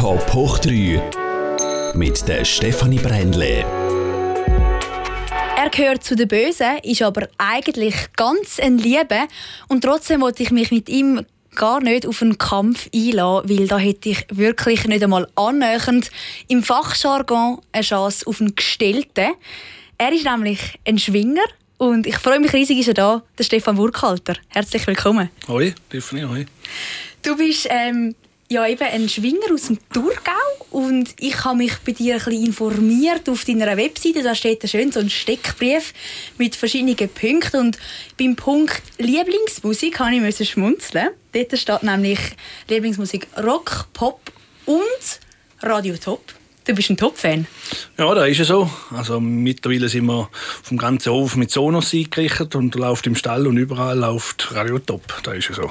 Top hoch 3 mit der Stefanie Brändle. Er gehört zu den Bösen, ist aber eigentlich ganz ein Liebe und trotzdem wollte ich mich mit ihm gar nicht auf einen Kampf einlassen, weil da hätte ich wirklich nicht einmal annähernd im Fachjargon eine Chance auf einen Gestellten. Er ist nämlich ein Schwinger und ich freue mich riesig, ist er da, der Stefan Burkhalter. Herzlich willkommen. Hoi, Tiffany, hoi. Du bist ähm, ja eben ein Schwinger aus dem Thurgau und ich habe mich bei dir ein bisschen informiert auf deiner Webseite. Da steht schön so ein Steckbrief mit verschiedenen Punkten und beim Punkt Lieblingsmusik habe ich schmunzeln. Dort steht nämlich Lieblingsmusik Rock, Pop und Radio Top. Du bist ein Top-Fan. Ja, da ist es so. Also mittlerweile sind wir vom ganzen Hof mit Sonos eingerichtet und läuft im Stall und überall läuft Radio Top. Da ist es so.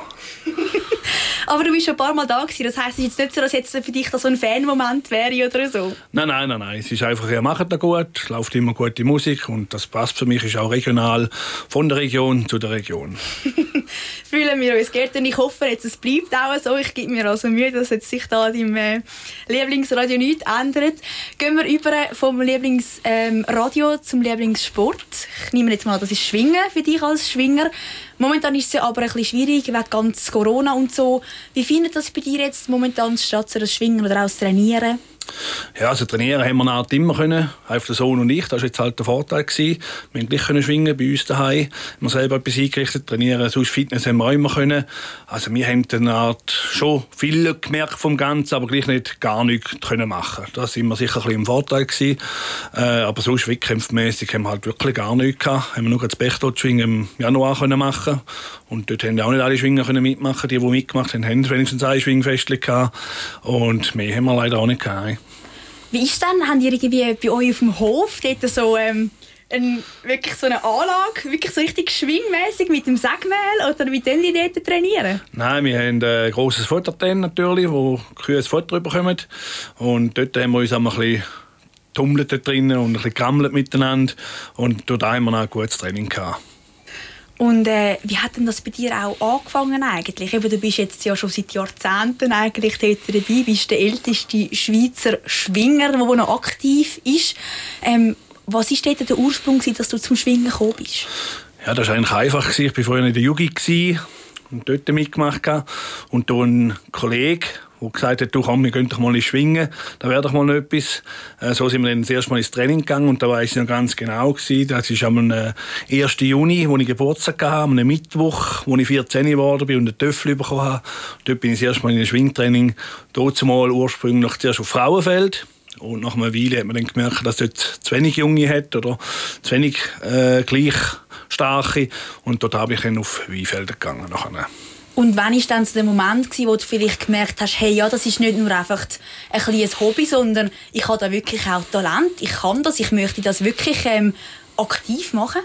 Aber du bist schon ein paar Mal da gewesen. Das heisst, es ist jetzt nicht so, dass jetzt für dich das so ein Fan-Moment wäre oder so? Nein, nein, nein, nein. Es ist einfach, ihr macht da gut, es läuft immer gute Musik und das passt für mich, ist auch regional, von der Region zu der Region. Fühlen wir uns geehrt und ich hoffe jetzt, es bleibt auch so. Ich gebe mir also Mühe, dass jetzt sich da deinem äh, Lieblingsradio nichts ändert. Gehen wir über vom Lieblingsradio ähm, zum Lieblingssport. Ich nehme jetzt mal, das ist Schwingen für dich als Schwinger. Momentan ist es aber ein bisschen schwierig wegen ganz Corona und so. Wie findet das bei dir jetzt momentan statt das Schwingen oder auch das Trainieren? Ja, also trainieren haben wir Art immer können, einfach der Sohn und ich. Das war jetzt halt der Vorteil gewesen. Wir konnten gleich schwingen bei uns daheim. Wir selber etwas eingerichtet, trainieren, sonst Fitness haben wir auch immer können. Also wir haben eine Art schon viel gemerkt vom Ganzen, aber gleich nicht gar nichts können machen. Das war immer sicher ein bisschen im Vorteil gewesen. Äh, aber sonst wettkämpfmäßig haben wir halt wirklich gar nichts gehabt. Haben wir nur das Bechtot-Schwingen im Januar können machen und dort haben auch nicht alle Schwinger können mitmachen. Die, die mitgemacht haben, haben wenigstens ein Schwingfest gehabt. Und mehr haben wir leider auch nicht gehabt. Wie ist denn? Habt ihr irgendwie bei euch auf dem Hof dort so, ähm, ein, wirklich so eine Anlage, wirklich so richtig schwingmäßig mit dem Sägemehl oder wie denn die dort trainieren? Nein, wir haben ein grosses Futterten natürlich, wo Kühe das Futter bekommen. Und dort haben wir uns auch ein bisschen tummelt drinnen und ein bisschen gerammelt miteinander. Und dort haben wir noch ein gutes Training gehabt. Und äh, wie hat denn das bei dir auch angefangen eigentlich? Eben, du bist jetzt ja schon seit Jahrzehnten eigentlich dabei, bist der älteste Schweizer Schwinger, der noch aktiv ist. Ähm, was war dort der Ursprung, dass du zum Schwingen gekommen bist? Ja, das war eigentlich einfach. Ich war vorher in der Jugend und dort mitgemacht. Und da ein Kollege, der gesagt hat, du komm, wir gehen doch mal schwingen, da wäre doch mal etwas. Äh, so sind wir dann das erste Mal ins Training gegangen und da weiß ich noch ganz genau, gewesen, das war am 1. Äh, Juni, wo ich Geburtstag hatte, am Mittwoch, wo ich 14 geworden bin und einen Töffel bekommen habe. Dort bin ich das erste Mal in ein Schwingtraining, dort mal ursprünglich zuerst auf Frauenfeld. Und nach einer Weile hat man dann gemerkt, dass dort zu wenig Junge hat oder zu wenig äh, gleich starke. Und dort habe ich dann auf Weinfelder gegangen. Nachher. Und wann war dann der Moment, wo du vielleicht gemerkt hast, hey, ja, das ist nicht nur einfach ein kleines Hobby, sondern ich habe da wirklich auch Talent, ich kann das, ich möchte das wirklich ähm, aktiv machen?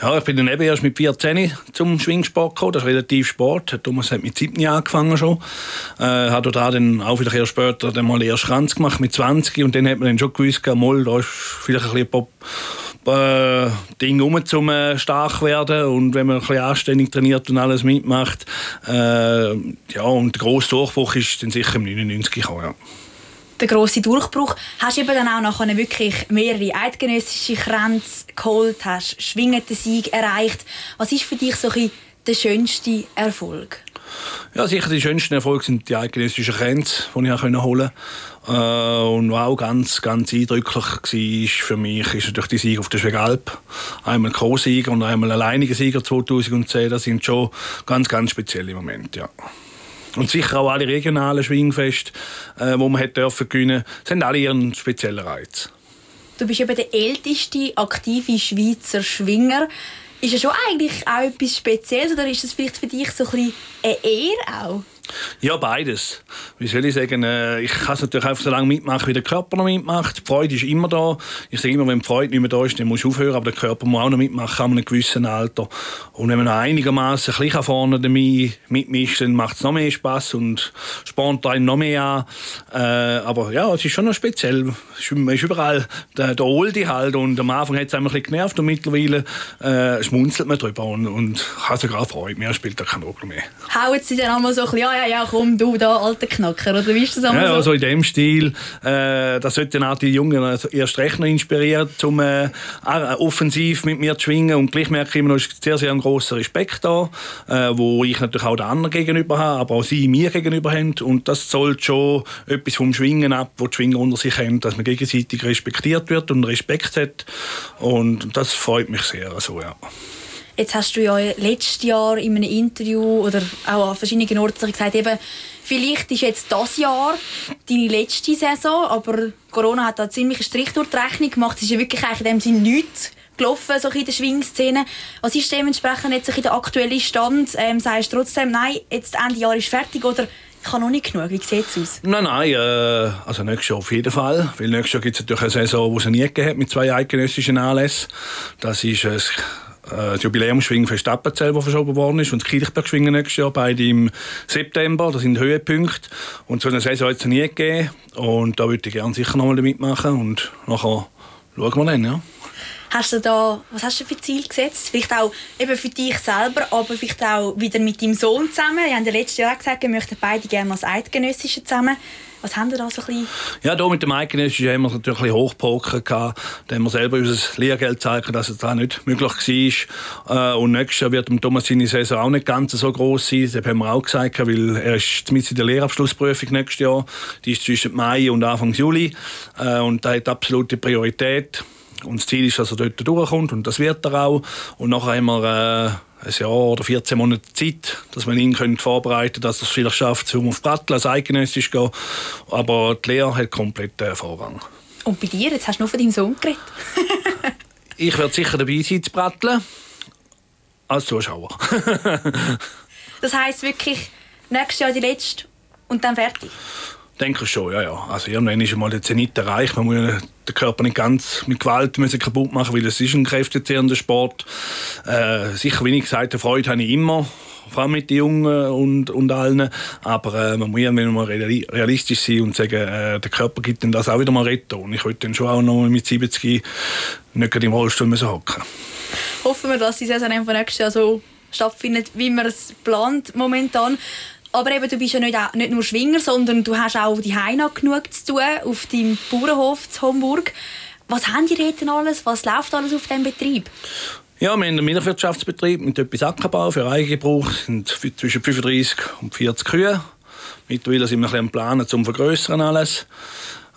Ja, ich bin dann eben erst mit 14 zum Schwingsport gekommen. Das ist relativ Sport. Thomas hat mit 17 angefangen schon. Äh, hat da dann auch vielleicht erst später dann mal erst Kranz gemacht mit 20 und dann hat man dann schon gewusst, mal, da ist vielleicht ein bisschen äh, Ding um zum äh, stark werden und wenn man ein bisschen anständig trainiert und alles mitmacht. Äh, ja, und der grosse Durchbruch ist dann sicher im 99 gekommen, ja. Der grosse Durchbruch. Hast du eben dann auch nachher wirklich mehrere eidgenössische Kränze geholt, hast schwingenden Sieg erreicht. Was ist für dich so ein der schönste Erfolg? Ja, sicher die schönsten Erfolge sind die eidgenössischen Kränze, die ich holen konnte. Äh, und was auch ganz, ganz eindrücklich war für mich, ist natürlich die Sieg auf der Schwegalp. Einmal Co-Sieger und einmal alleiniger Sieger 2010. Das sind schon ganz, ganz spezielle Momente, ja. Und sicher auch alle regionalen Schwingfeste, äh, wo man hat dürfen gewinnen, sind alle ihren speziellen Reiz. Du bist eben der älteste aktive Schweizer Schwinger. Ist es schon eigentlich auch etwas Spezielles oder ist es vielleicht für dich so ein bisschen eine Ehre auch? Ja, beides. Wie soll ich sagen, äh, ich kann es natürlich einfach so lange mitmachen, wie der Körper noch mitmacht. Die Freude ist immer da. Ich sage immer, wenn die Freude nicht mehr da ist, dann muss du aufhören, aber der Körper muss auch noch mitmachen, an einem gewissen Alter. Und wenn man noch einigermaßen ein bisschen vorne damit mitmischt, dann macht es noch mehr Spass und spornt einen noch mehr an. Äh, aber ja, es ist schon noch speziell. Man ist überall der, der Oldi halt und am Anfang hat es ein bisschen genervt und mittlerweile äh, schmunzelt man drüber und, und hat sogar Freude. Mir spielt da keine Rolle mehr. Hauen sie dann einmal so ein bisschen ja, ja, komm, du da, alter Nussknacker, oder wie ist das Ja, so? also in dem Stil. Äh, das sollte dann auch die Jungen erst recht noch inspirieren, um äh, auch offensiv mit mir zu schwingen. Und gleich merke ich immer noch, ist sehr, sehr ein grosser Respekt da, äh, wo ich natürlich auch den anderen gegenüber habe, aber auch sie mir gegenüber haben. Und das zollt schon etwas vom Schwingen ab, wo die Schwinger unter sich haben, dass man gegenseitig respektiert wird und Respekt hat. Und das freut mich sehr. Also, ja. Jetzt hast du ja letztes Jahr in einem Interview oder auch an verschiedenen Orten gesagt, eben, vielleicht ist jetzt das Jahr deine letzte Saison, aber Corona hat da ziemlich einen Strich durch die Rechnung gemacht. Es ist ja wirklich in dem Sinne nichts gelaufen, so in der Schwingszene. Was ist dementsprechend jetzt der aktuelle Stand? Ähm, sagst du trotzdem, nein, jetzt Ende Jahr ist fertig oder ich habe noch nicht genug. Wie sieht es aus? Nein, nein, äh, also nächstes Jahr auf jeden Fall. Weil nächstes Jahr gibt es natürlich eine Saison, die es nie gegeben hat, mit zwei eidgenössischen Anlässen. Das ist äh, das Jubiläumsschwingen für Stappenzell, das verschoben worden ist, und das Kirchbergschwingen nächstes Jahr, beide im September. Das sind Höhepunkte. Und so eine Saison hat es nie gegeben. Und da würde ich gerne sicher noch mal mitmachen. Und nachher schauen wir dann, ja. Hast du da, was hast du für Ziel gesetzt? Vielleicht auch eben für dich selber, aber vielleicht auch wieder mit deinem Sohn zusammen. Wir haben ja letztes Jahr gesagt, wir möchten beide gerne als Eidgenössische zusammen. Was haben wir da so ein bisschen? Ja, hier mit dem Eidgenössischen haben wir es natürlich ein bisschen hochgepokert. Da haben wir selber unser Lehrgeld gezeigt, dass es da nicht möglich war. Äh, und nächstes Jahr wird Thomas seine Saison auch nicht ganz so groß sein. Das haben wir auch gesagt, weil er ist mit in der Lehrabschlussprüfung nächstes Jahr. Die ist zwischen Mai und Anfang Juli. Äh, und da hat absolute Priorität. Und das Ziel ist, dass er dort durchkommt und das wird er auch. Und nachher haben wir äh, ein Jahr oder 14 Monate Zeit, dass man ihn können vorbereiten dass er es vielleicht schafft, um auf Brattel als eidgenössisch zu gehen. Aber die Lehre hat komplett äh, Vorrang. Und bei dir? Jetzt hast du nur von deinem Sohn geredet. ich werde sicher dabei sein zu Bratteln. Als Zuschauer. das heisst wirklich, nächstes Jahr die letzte und dann fertig? Denke schon, ja, ja. Also irgendwann ist mal der Zenit erreicht. Man muss den Körper nicht ganz mit Gewalt müssen kaputt machen, weil es ist ein kräftezehrender Sport. Äh, sicher, wie ich gesagt habe, Freude habe ich immer vor allem mit den Jungen und, und allen. Aber äh, man muss wenn mal realistisch sein und sagen, äh, der Körper gibt dann das auch wieder mal retten. Und ich wollte dann schon auch noch mit 70 nicht im Rollstuhl müssen hocken. Hoffen wir, dass die Saison von nächstes Jahr so stattfindet, wie man es plant momentan. Aber eben, du bist ja nicht, nicht nur Schwinger, sondern du hast auch die Heina genug zu tun auf deinem Bauernhof in Homburg. Was haben die dort alles? Was läuft alles auf diesem Betrieb? Ja, wir haben einen Milchwirtschaftsbetrieb mit etwas Ackerbau für Eigengebrauch. Sind zwischen 35 und 40 Kühe. Mittlerweile sind wir ein bisschen am Planen zum Vergrößern alles.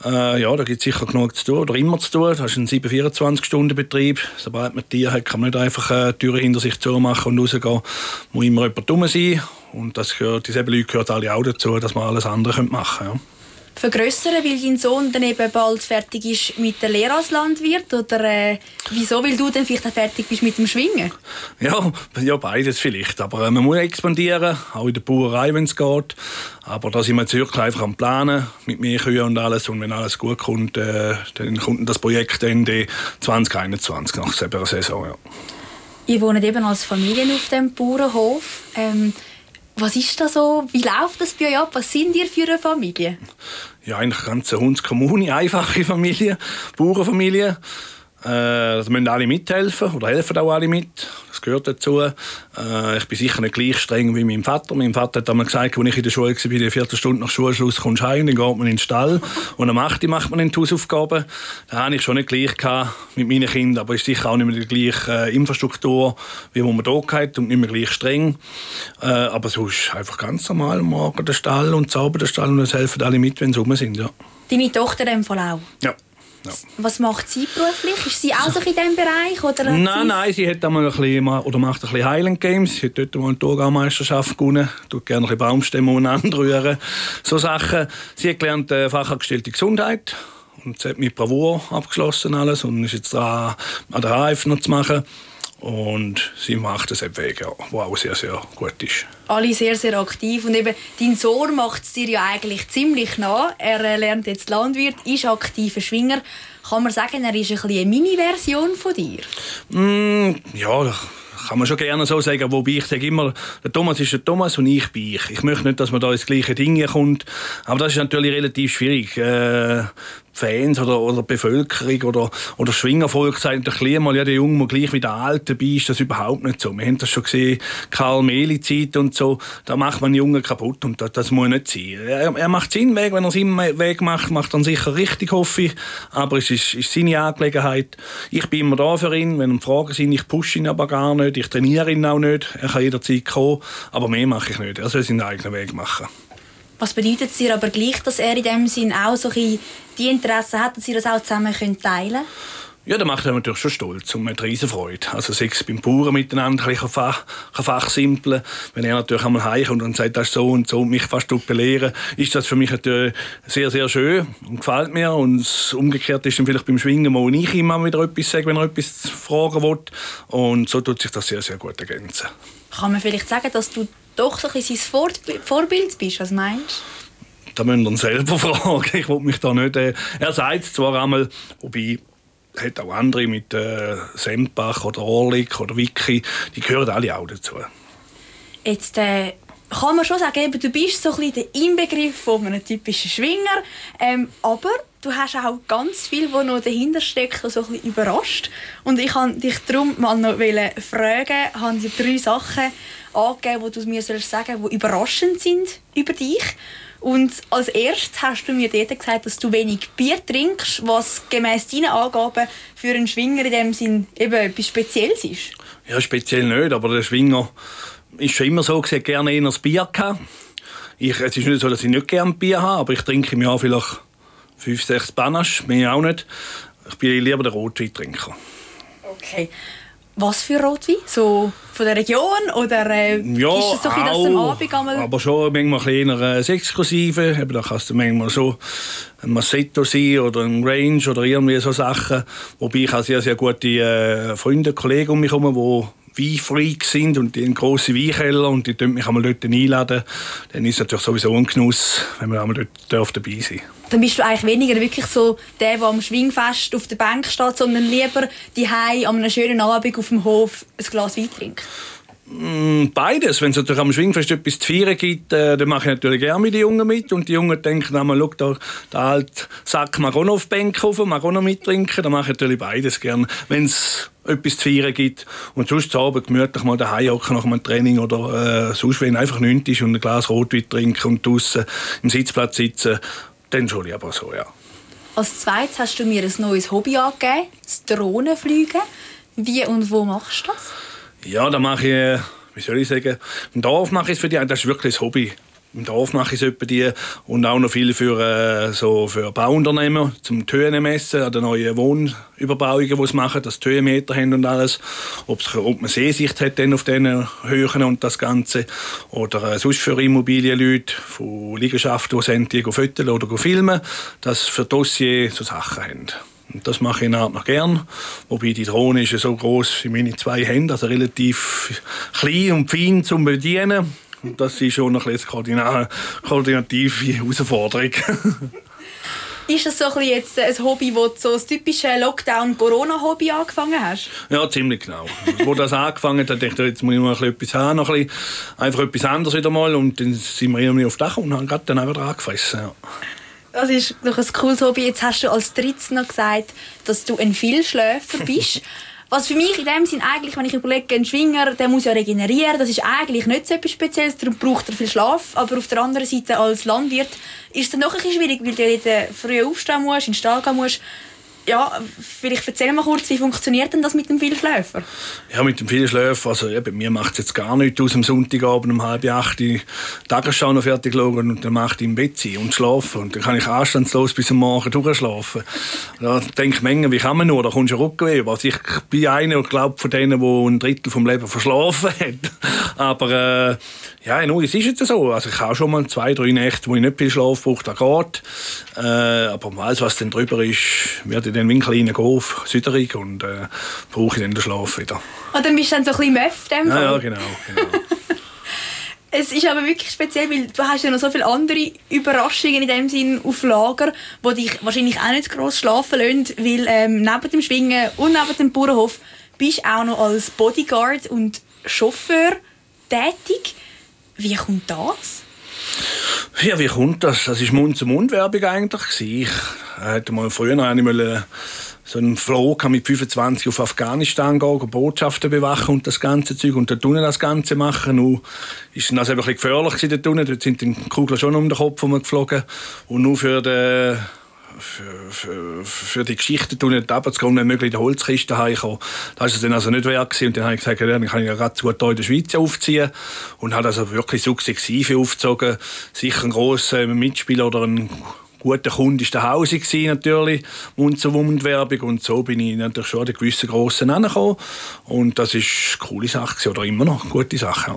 Äh, ja, da gibt es sicher genug zu tun, oder immer zu tun. Das ist ein 7-24-Stunden-Betrieb. Sobald man Tiere hat, kann man nicht einfach äh, Türen hinter sich zumachen und rausgehen. Muss immer jemand dumm sein. Und das gehört, diese Leute gehört alle auch dazu, dass man alles andere machen könnte. Ja vergrößern, weil dein Sohn dann eben bald fertig ist mit der Lehre als Landwirt? Oder äh, wieso, weil du dann vielleicht auch fertig bist mit dem Schwingen? Ja, ja beides vielleicht. Aber äh, man muss expandieren, auch in der Bauerei, wenn es geht. Aber da sind wir jetzt wirklich einfach am Planen mit mehr Kühen und alles. Und wenn alles gut kommt, äh, dann kommt das Projekt Ende 2021, nach der Saison. Ja. Ihr wohnt eben als Familie auf dem Bauernhof. Ähm, was ist da so? Wie läuft das bei euch ab? Was sind ihr für eine Familie? Ja, eigentlich eine ganze Hundskommune, einfache Familie, Bauernfamilie. Äh, da müssen alle mithelfen oder helfen auch alle mit. Das gehört dazu. Äh, ich bin sicher nicht gleich streng wie mein Vater. Mein Vater hat einmal gesagt, als ich in der Schule war, eine Viertelstunde nach Schulschluss kommst du heim, dann geht man in den Stall und am 8 macht man die Hausaufgaben. Da hatte ich schon nicht gleich mit meinen Kindern, aber es ist sicher auch nicht mehr die gleiche äh, Infrastruktur, wie man hier hat und nicht mehr gleich streng. Aber sonst einfach ganz normal, morgen der Stall und sauber der Stall und es helfen alle mit, wenn sie rum sind. Ja. Deine Tochter dem Fall auch? Ja. Ja. Was macht sie beruflich? Ist sie auch so in diesem Bereich? Oder nein, nein, sie hat einmal ein bisschen, oder macht ein bisschen Highland Games. Sie hat dort mal eine Thurgau-Meisterschaft gewonnen. Tut gerne ein bisschen Baumstämme umeinander rühren. So Sachen. Sie hat gelernt äh, Fachangestellte Gesundheit. Und sie hat mit Bravour abgeschlossen alles und ist jetzt dran, an der HF noch zu machen. Und sie macht das eben Weg, ja, was auch sehr, sehr gut ist. Alle sehr, sehr aktiv. Und eben, dein Sohn macht es dir ja eigentlich ziemlich nah. Er äh, lernt jetzt Landwirt, ist aktiver Schwinger. Kann man sagen, er ist ein eine Mini-Version von dir? Mm, ja, kann man schon gerne so sagen, wobei ich sage immer, der Thomas ist der Thomas und ich bin ich. Ich möchte nicht, dass man da ins gleiche Ding kommt, aber das ist natürlich relativ schwierig. Äh, Fans oder, oder Bevölkerung oder, oder Schwingervolk sagen doch mal, ja, der Junge muss gleich wie der Alte dabei ist das überhaupt nicht so. Wir haben das schon gesehen, Karl Mehli Zeit und so, da macht man Jungen kaputt und das, das muss nicht sein. Er, er macht seinen Weg, wenn er seinen Weg macht, macht er sicher richtig, hoffe ich, aber es ist, ist seine Angelegenheit. Ich bin immer da für ihn, wenn ihm Fragen sind, ich pushe ihn aber gar nicht, ich trainiere ihn auch nicht, er kann jederzeit kommen, aber mehr mache ich nicht, er soll seinen eigenen Weg machen. Was bedeutet es dir aber gleich, dass er in dem Sinn auch so die Interessen hat, dass ihr das auch zusammen teilen könnt? Ja, das macht er natürlich schon stolz und mit riesen Freude. Also sechs beim Bauern miteinander ein Fach, fachsimpeln. Wenn er natürlich einmal heimkommt und sagt, das ist so und so und mich fast belehren, ist das für mich natürlich sehr, sehr schön und gefällt mir. Und umgekehrt ist dann vielleicht beim Schwingen, wo ich immer wieder etwas sage, wenn er etwas fragen will. Und so tut sich das sehr, sehr gut ergänzen. Kann man vielleicht sagen, dass du doch so ein sein Vorbild bist? Was meinst du? Da müsst ihr ihn selber fragen. Ich will mich da nicht... Äh, er sagt zwar einmal, wobei hat auch andere mit äh, Sempach oder Orlik oder Wiki, die gehören alle auch dazu. Jetzt äh, kann man schon sagen, eben, du bist so ein der Inbegriff von einem typischen Schwinger, ähm, aber du hast auch ganz viel, was noch dahinter steckt, so ein bisschen überrascht. Und ich wollte dich darum mal noch fragen, habe dir drei Sachen angegeben, die du mir sagen sollst, die überraschend sind über dich. Und als erstes hast du mir dort gesagt, dass du wenig Bier trinkst, was gemäß deinen Angaben für einen Schwinger in dem Sinn eben etwas Spezielles ist. Ja, speziell nicht, aber der Schwinger ist schon immer so, dass gerne eher das Bier hatte. Ich, es ist nicht so, dass ich nicht gerne Bier habe, aber ich trinke im Jahr vielleicht fünf, sechs Panache, mehr auch nicht. Ich bin lieber der Rotweintrinker. Okay. Was für Rotwein? So von der Region? Oder äh, ja, ist es so ein dass am Abend einmal... aber schon manchmal ein eher äh, exklusive. Eben, da kann es manchmal so ein Massetto sein oder ein Range oder irgendwie so Sachen. Wobei ich habe sehr, sehr gute äh, Freunde, Kollegen um mich herum, die Weinfreaks sind und die einen grossen Weinkeller und die mich einmal dort einladen. Dann ist es natürlich sowieso ein Genuss, wenn man einmal dort dabei sein darf. Dann bist du eigentlich weniger wirklich so der, der am Schwingfest auf der Bank steht, sondern lieber die an einem schönen Abend auf dem Hof ein Glas Wein trinkt. Mm, beides. Wenn es natürlich am Schwingfest etwas zu feiern gibt, äh, dann mache ich natürlich gerne mit den Jungen mit. Und die Jungen denken einmal, schau, da, der alte Sack mag auch noch auf die Bank rauf, mag auch noch mittrinken. Dann mache ich natürlich beides gerne, wenn es etwas zu feiern gibt. Und sonst zu Abend gemütlich mal daheim hocken nach einem Training oder äh, sonst, wenn einfach nichts ist und ein Glas Rotwein trinken und draußen im Sitzplatz sitzen, dann schon lieber so, ja. Als zweites hast du mir ein neues Hobby angegeben, das Drohnenfliegen. Wie und wo machst du das? Ja, da mache ich, wie soll ich sagen, im Dorf mache ich es für die, das ist wirklich ein Hobby. Im Dorf mache ich es die und auch noch viel für, äh, so für Bauunternehmen zum Tönen messen, an den neuen Wohnüberbauungen, die sie machen, dass sie Höhenmeter haben und alles. ob man Sehsicht hat dann auf diesen Höhen und das Ganze. Oder äh, sonst für Immobilienleute von Liegenschaften, die sind, die fotografieren oder filmen, dass für Dossier so Sachen haben. Und das mache ich noch gern. Wobei die Drohne ist so groß wie meine zwei Hände, also relativ klein und fein zum Bedienen. Und das ist schon noch eine koordinative Herausforderung. Ist das so ein jetzt ein Hobby, wo du so das typische Lockdown-Corona-Hobby angefangen hast? Ja, ziemlich genau. wo das angefangen hat, dachte ich, jetzt muss ich mal etwas haben, noch ein bisschen, einfach etwas anderes wieder mal. Und dann sind wir irgendwie auf Dach und haben gerade dann einfach angefressen. Ja. Das ist doch ein cooles Hobby. Jetzt hast du als drittes noch gesagt, dass du ein Vielschläfer bist. Was für mich in dem Sinn eigentlich, wenn ich überlege, ein Schwinger, der muss ja regenerieren, das ist eigentlich nicht so etwas Spezielles, darum braucht er viel Schlaf. Aber auf der anderen Seite als Landwirt ist es dann noch ein bisschen schwierig, weil du früh aufstehen musst, in den Stall gehen musst ja, vielleicht erzähl mal kurz, wie funktioniert denn das mit dem Vielschläfer? Ja, mit dem Vielschläfer, also bei mir macht es jetzt gar nichts aus, am Sonntagabend um halb acht die Tagesschau noch fertig schauen und dann macht ich im Bett sein und schlafen. Und dann kann ich anstandslos bis am Morgen durchschlafen. Da denke ich manchmal, wie kann man nur, da kommst du Rückenweh. Also ich bin einer, glaube von denen, der ein Drittel vom Leben verschlafen hat. Aber äh, ja, no, es ist jetzt so. Also ich habe schon mal zwei, drei Nächte, wo ich nicht viel Schlaf brauche, das geht. Äh, aber alles, was dann drüber ist, ich dann wie ein kleiner Golf Süderig und äh, brauche ich dann den Schlaf wieder. Und dann bist du dann so ein bisschen Möff, dem ja, ja, genau. genau. es ist aber wirklich speziell, weil du hast ja noch so viele andere Überraschungen in dem Sinn auf Lager, die dich wahrscheinlich auch nicht groß schlafen lassen, weil ähm, neben dem Schwingen und neben dem Bauernhof bist du auch noch als Bodyguard und Chauffeur tätig. Wie kommt das? Ja, wie kommt das? Das war Mund-zu-Mund-Werbung eigentlich. Ich hätte mal früher noch eine so einen Flug mit 25 auf Afghanistan gehen, Botschaften bewachen und das ganze Zeug und dort unten das Ganze machen. Nun ist das ein bisschen gefährlich dort. Dort sind die Kugeln schon um den Kopf geflogen und nur für den für, für, die Geschichte tun nicht runterzugehen, wenn möglich in die Holzkiste heimkommen. Das war es dann also nicht wert gewesen. Und dann habe ich gesagt, ja, dann kann ich ja gerade gut hier in der Schweiz aufziehen. Und habe also wirklich sukzessive aufgezogen. Sicher ein grosser Mitspieler oder ein guter Kunde war der Hause natürlich, Mund zu Mund Werbung und so bin ich natürlich schon an den gewissen Grossen angekommen und das ist eine coole Sache oder immer noch eine gute Sache.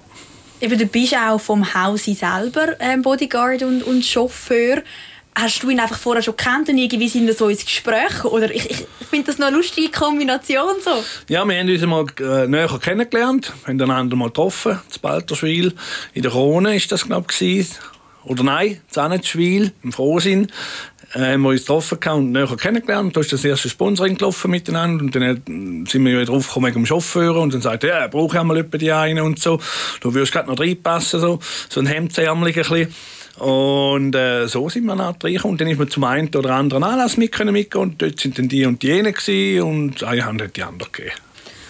Ja. Du bist auch vom Hause selber ähm, Bodyguard und, und Chauffeur hast du ihn einfach vorher schon kennt und irgendwie sind wir so ins Gespräch? Oder ich, ich finde das noch eine lustige Kombination so. Ja, wir haben uns mal äh, näher kennengelernt, haben einander mal getroffen, zu Balterschwil. In der Krone ist das, glaube ich, oder nein, Zahnetschwil, im Frohsinn. Äh, haben wir uns getroffen und näher kennengelernt. Da ist das erste Sponsoring gelaufen miteinander. Und dann sind wir drauf gekommen wegen dem Chauffeur. Und dann sagt er, ja, brauche ich einmal die einen und so. Du würdest gerade noch reinpassen, so, so ein Hemdsärmel ein bisschen. Und äh, so sind wir dann reingekommen. Und dann ist man zum einen oder anderen Anlass mit können mitgehen. Und dort sind dann die und jene und eine haben die anderen gegeben.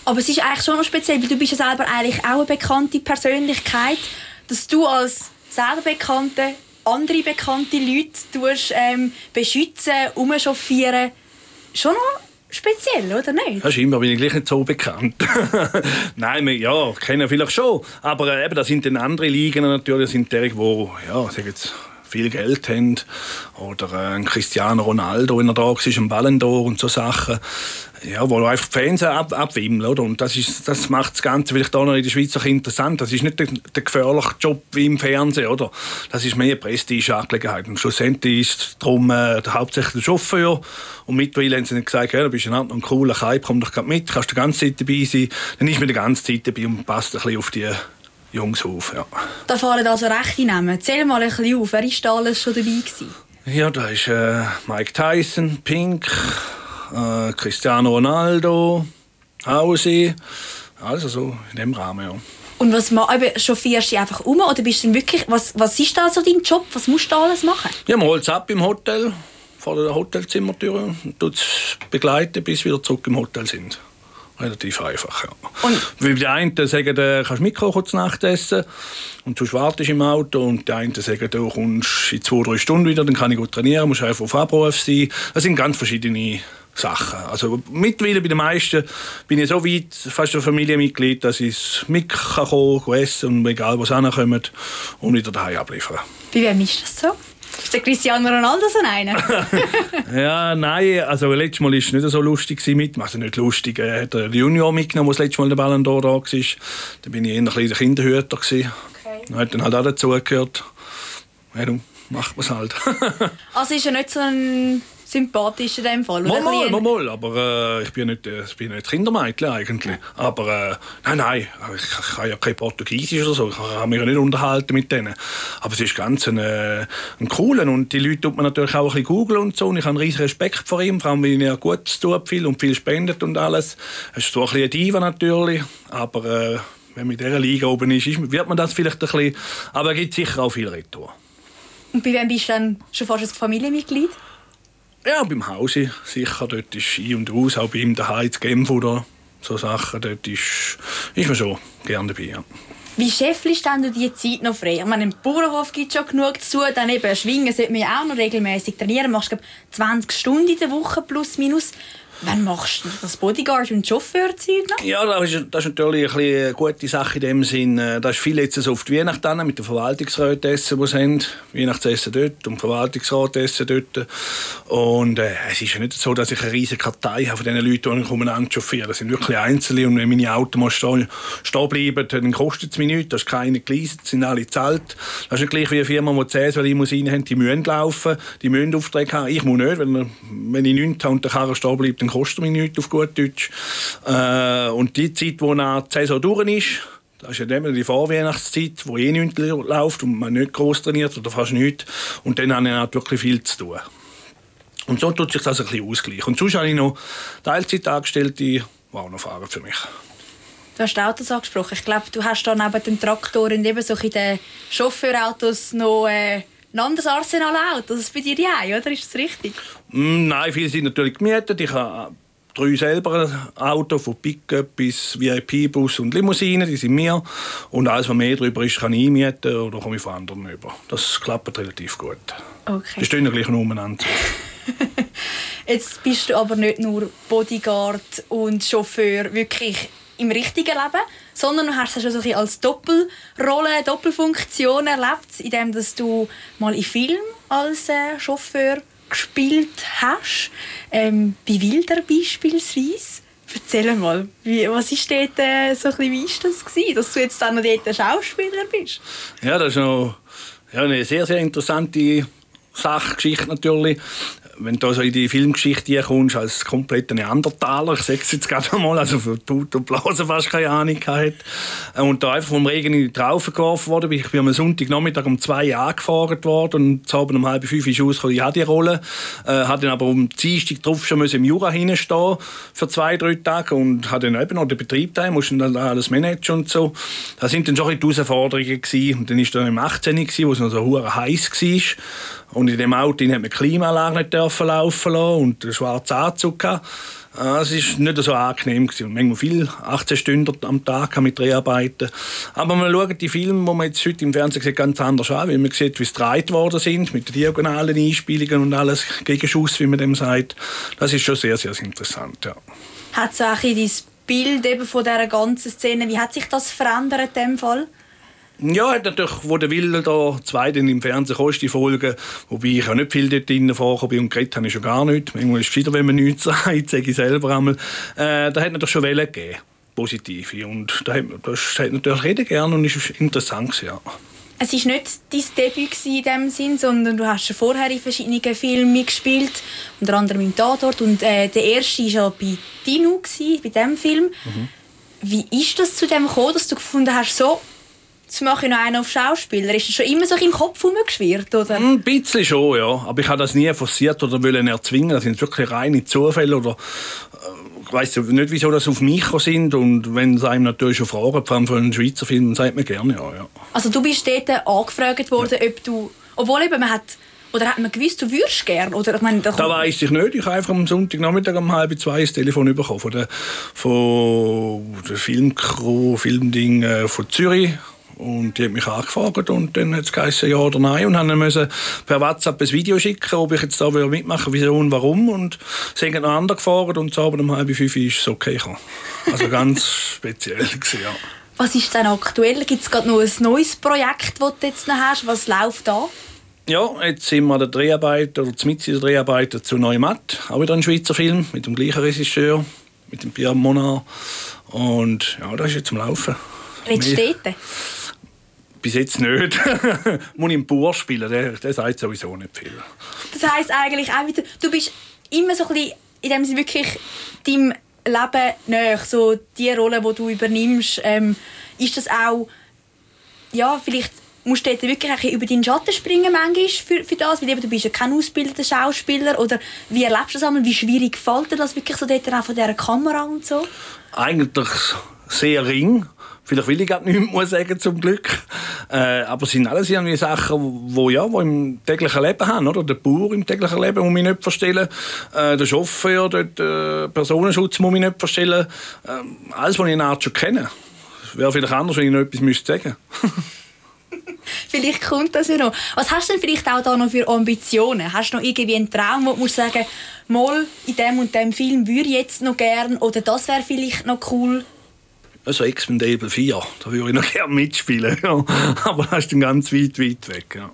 Aber es ist eigentlich schon noch speziell, weil du bist ja selber eigentlich auch eine bekannte Persönlichkeit, dass du als selber bekannte, andere bekannte Leute tust, ähm, beschützen, umchauffieren. Schon noch speziell, oder nicht? Ja, scheinbar bin ich gleich nicht so bekannt. Nein, wir, ja, kennen vielleicht schon. Aber äh, eben, da sind dann andere Ligen natürlich, das sind die, die, ja, sag jetzt, viel Geld haben. Oder äh, ein Cristiano Ronaldo, wenn er da war, ein Ballon d'Or und so Sachen ja, wo einfach die Fans ab, abwimmeln. Oder? Und das, das macht das Ganze vielleicht auch noch in der Schweiz auch interessant. Das ist nicht der, der gefährliche Job wie im Fernsehen. Oder? Das ist mehr Prestigeangelegenheit. Und schlussendlich ist es darum äh, hauptsächlich der Chauffeur. Und mittlerweile haben sie nicht gesagt, ja, du bist ein, ein cooler Kai, komm doch mit, kannst die ganze Zeit dabei sein. Dann ist man die ganze Zeit dabei und passt ein bisschen auf die Jungs auf. Ja. Da fallen also rechte Namen. Zähl mal ein bisschen auf. Wer war da alles schon dabei? Gewesen? Ja, da ist äh, Mike Tyson, Pink, äh, Cristiano Ronaldo, Hausi, also so in dem Rahmen, ja. Und was chauffierst du einfach um oder bist du wirklich, was, was ist da so dein Job? Was musst du da alles machen? Ja, man holt es ab im Hotel, vor der Hotelzimmertür und begleiten, bis wir wieder zurück im Hotel sind. Relativ einfach, ja. Und Weil die einen sagen, du kannst mitkommen, kurz Nacht essen und du wartest im Auto und die einen sagen, du kommst in zwei, drei Stunden wieder, dann kann ich gut trainieren, musst einfach auf Abruf sein. Das sind ganz verschiedene Sachen. Also mittlerweile bei den meisten bin ich so weit, fast ein Familienmitglied, dass ich mit kann kommen, essen und egal was ankommt und wieder daheim abliefern. Bei wem ist das so? Ist der Cristiano Ronaldo so einer? ja, nein, also letztes Mal war es nicht so lustig mit, also nicht lustig, er hat den Junior mitgenommen, der letztes Mal der Ballon d'Or da war. Da bin ich eher ein der Kinderhüter Okay. Hat dann halt auch dazugehört. Ja, macht man es halt. also ist er nicht so ein sympathisch in dem Fall. Mal, mal, mal, mal, aber äh, ich bin nicht, äh, ich bin nicht Kindermädchen eigentlich. Aber äh, nein, nein, ich, ich kann ja kein Portugiesisch oder so, ich kann mich ja nicht unterhalten mit denen. Aber es ist ganz ein, äh, ein cooler und die Leute tut man natürlich auch ein bisschen googeln und so und ich habe riesigen Respekt vor ihm, vor allem weil er gut tut viel und viel spendet und alles. Es ist so ein bisschen eine Diva natürlich, aber äh, wenn man in dieser Liga oben ist, wird man das vielleicht ein bisschen, aber es gibt sicher auch viel Retour. Und bei wem bist du dann schon fast ein Familienmitglied? Ja, beim Hause sicher. Dort ist ein und aus, auch bei ihm daheim zu Genf oder so Sachen. Dort ist, ist man schon gerne dabei. Ja. Wie schäffelst du diese Zeit noch frei? Ich meine, im Bauernhof gibt es schon genug zu. Dann eben schwingen sollte man ja auch noch regelmäßig trainieren. Du machst glaube 20 Stunden in der Woche plus minus. Wann machst du das Bodyguard und Chauffeurzeug noch? Ja, das ist, das ist natürlich ein eine gute Sache in dem Sinn. Äh, da ist viel jetzt auf die Weihnachten mit den Verwaltungsräten essen, die sie haben. Weihnachtsessen dort und Verwaltungsrat essen dort. Und äh, es ist ja nicht so, dass ich eine riesige Kartei habe von den Leuten, die ich umeinander chauffiere. Das sind wirklich Einzelne und wenn meine Autos mal stehen, stehen bleiben, dann kostet es mich nichts. Da ist keine geleistet, sind alle zahlt. Das ist nicht gleich wie eine Firma, die 10 so Limousinen haben, die müssen laufen, die müssen Aufträge haben. Ich muss nicht, wenn, wenn ich nichts habe und der Karre stehen bleibt, dann kostet mich nichts auf gut Deutsch. Äh, und die Zeit, wo die Saison durch ist, das ist ja dann die Vorweihnachtszeit, wo eh nichts läuft und man nicht groß trainiert oder fast nichts. Und dann habe ich halt wirklich viel zu tun. Und so tut sich das ein bisschen ausgleichen. Und sonst habe ich noch Teilzeitangestellte, die auch noch fahren für mich. Du hast Autos angesprochen. Ich glaube, du hast da neben dem Traktor und eben so in den Chauffeurautos noch äh, ein anderes Arsenal Autos. Das ist bei dir die oder? Ist das richtig? Mm, nein, viele sind natürlich gemietet. Ich habe drei selber Autos, von Pickup bis VIP-Bus und Limousine, die sind mir. Und alles, was mehr darüber ist, kann ich einmieten oder komme ich von anderen über. Das klappt relativ gut. Okay. Die stehen ja gleich umeinander. Jetzt bist du aber nicht nur Bodyguard und Chauffeur wirklich im richtigen Leben, sondern du hast es schon so als Doppelrolle, Doppelfunktion erlebt, indem dass du mal in Film als äh, Chauffeur gespielt hast. Ähm, bei Wilder beispielsweise. Erzähl mal, wie, was ist dort äh, so ein wie ist das dass du jetzt dann noch dort Schauspieler bist? Ja, das ist noch ja, eine sehr, sehr interessante Sachgeschichte natürlich wenn du so in die Filmgeschichte kommst, als kompletter Neandertaler, ich sage es jetzt gerade einmal, also für Tut und Blasen fast keine Ahnung hat, und da einfach vom Regen in die Traufe geworfen worden bin. Ich bin am Sonntagnachmittag um zwei angefahren worden und zu um halb fünf ist rausgekommen, ich hatte die Rolle, äh, hatte dann aber um Dienstag drauf schon im Jura hinstehen für zwei, drei Tage und hatte dann eben noch den Betrieb da, musste dann alles managen und so. Das sind dann schon die Herausforderungen gewesen. und dann ist dann im 18. gewesen, wo es noch so heiß war und in dem Auto hat man Klimaanlage nicht laufen lassen und einen schwarzen Anzug gehabt. Ah, es war nicht so angenehm. Gewesen. Manchmal viel, 18 Stunden am Tag mit Dreharbeiten. Aber man schaut die Filme, die man jetzt heute im Fernsehen sieht, ganz anders an, weil man sieht, wie sie gedreht worden sind, mit den diagonalen Einspielungen und alles, Gegenschuss, wie man dem sagt. Das ist schon sehr, sehr interessant, ja. Hat es auch dein Bild eben von dieser ganzen Szene, wie hat sich das verändert in dem Fall? Ja, hat natürlich, wo der Wille da zwei dann im Fernsehen kostet, Folgen, wobei ich auch nicht viel dort drinnen vorgekommen bin und geredet habe ich schon gar nicht. Manchmal ist es wieder, wenn man nichts sagt, sage ich selber einmal. Äh, da hat natürlich schon Wellen gegeben, positive. Und da hat, das hat natürlich jeder gerne und ist interessant gewesen, ja. Es war nicht dein Debüt in diesem Sinn, sondern du hast schon vorher in verschiedenen Filmen mitgespielt, unter anderem im Tatort. Und äh, der erste war ja bei Dino, bei diesem Film. Mhm. Wie ist das zu dem gekommen, dass du gefunden hast, so, Jetzt mache ich noch einen auf Schauspieler. Ist das schon immer so im Kopf herumgeschwirrt, oder? Ein bisschen schon, ja. Aber ich habe das nie forciert oder wollen erzwingen. Das sind wirklich reine Zufälle oder äh, ich weiss nicht, wieso das auf mich sind. Und wenn sie einem natürlich schon fragen, vor allem für einen Schweizer Film, dann sagt man gerne ja, ja. Also du bist dort angefragt worden, ja. ob du... Obwohl eben, man hat... Oder hat man gewusst, du würdest gerne? Oder, ich meine, da, da weiss ich nicht. Ich habe einfach am Sonntagnachmittag um halb zwei das Telefon bekommen von der, von der Filmcrew, Filmding äh, von Zürich und die hat mich angefragt und dann hat es geheißen, ja oder nein. Und haben dann per WhatsApp ein Video schicken, ob ich jetzt da mitmachen will, wieso und warum. Und sie haben noch andere gefragt und so aber um halb fünf ist es okay gekommen. Also ganz speziell gewesen, ja. Was ist denn aktuell? Gibt es gerade noch ein neues Projekt, das du jetzt noch hast? Was läuft da? Ja, jetzt sind wir der Dreharbeiter, oder mit der Dreharbeiter zu Neumatt, auch wieder ein Schweizer Film mit dem gleichen Regisseur, mit dem Pierre Monard. Und ja, das ist jetzt am Laufen. Redest du dort? Bis jetzt nicht. Muss ich im Bauer spielen, der, der sagt sowieso nicht viel. Das heisst eigentlich auch wieder, du bist immer so ein bisschen, in dem Sinne wirklich deinem Leben näher, so die Rolle, die du übernimmst, ähm, ist das auch, ja, vielleicht musst du wirklich ein über deinen Schatten springen manchmal für, für das, weil du bist ja kein ausgebildeter Schauspieler oder wie erlebst du das einmal, wie schwierig fällt dir das wirklich so dort auch von dieser Kamera und so? Eigentlich sehr ring Vielleicht will ich gar nichts mehr sagen, zum Glück. Äh, aber es sind alles irgendwie Sachen, die ja, wo im täglichen Leben haben. Oder? Der Bauer im täglichen Leben muss ich nicht verstellen. Äh, der Chauffeur, der äh, Personenschutz muss ich nicht verstellen. Äh, alles, was ich in Art schon kenne. Wäre vielleicht anders, wenn ich noch etwas müsste sagen Vielleicht kommt das ja noch. Was hast du denn vielleicht auch da noch für Ambitionen? Hast du noch irgendwie einen Traum, wo du sagen, mal in dem und dem Film würde ich jetzt noch gern oder das wäre vielleicht noch cool? Also Expendable 4, da würde ich noch gerne mitspielen. Ja. Aber das ist dann ganz weit, weit weg. Ja.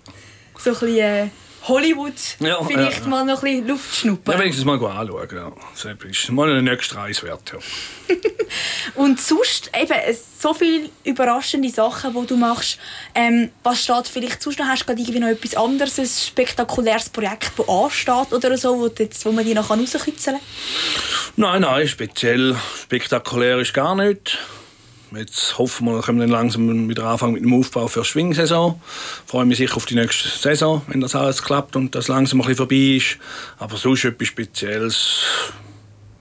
So ein bisschen äh, Hollywood ja, vielleicht ja, mal noch ein bisschen Luft schnuppern. Ja, wenigstens mal anschauen. Ja. Das ist mal eine nächste Reise wert. Ja. Und sonst eben so viele überraschende Sachen, die du machst. Ähm, was steht vielleicht sonst noch? Hast du gerade irgendwie noch etwas anderes, ein spektakuläres Projekt, das ansteht oder so, wo, jetzt, wo man die noch rauskitzeln kann? Nein, nein, speziell spektakulär ist gar nicht. Jetzt hoffen wir, können wir dann langsam wieder anfangen mit dem Aufbau für die Schwingsaison. Freue mich sicher auf die nächste Saison, wenn das alles klappt und das langsam ein bisschen vorbei ist. Aber sonst etwas Spezielles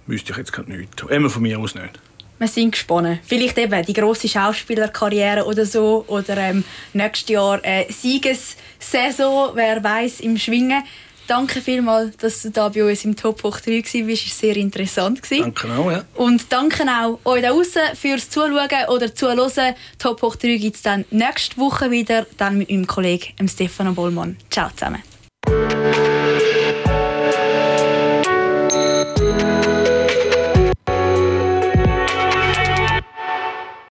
wüsste ich jetzt gerade nicht. Immer von mir aus nicht. wir sind gespannt. Vielleicht eben die grosse Schauspielerkarriere oder so. Oder ähm, nächstes Jahr äh, Siegessaison, wer weiß im Schwingen. Danke vielmals, dass du da bei uns im Top Hoch 3 warst. Es war sehr interessant. Danke auch, ja. Und danke auch euch da draußen fürs Zuschauen oder Zuhören. Top Hoch 3 gibt es dann nächste Woche wieder, dann mit meinem Kollegen Stefano Bollmann. Ciao zusammen.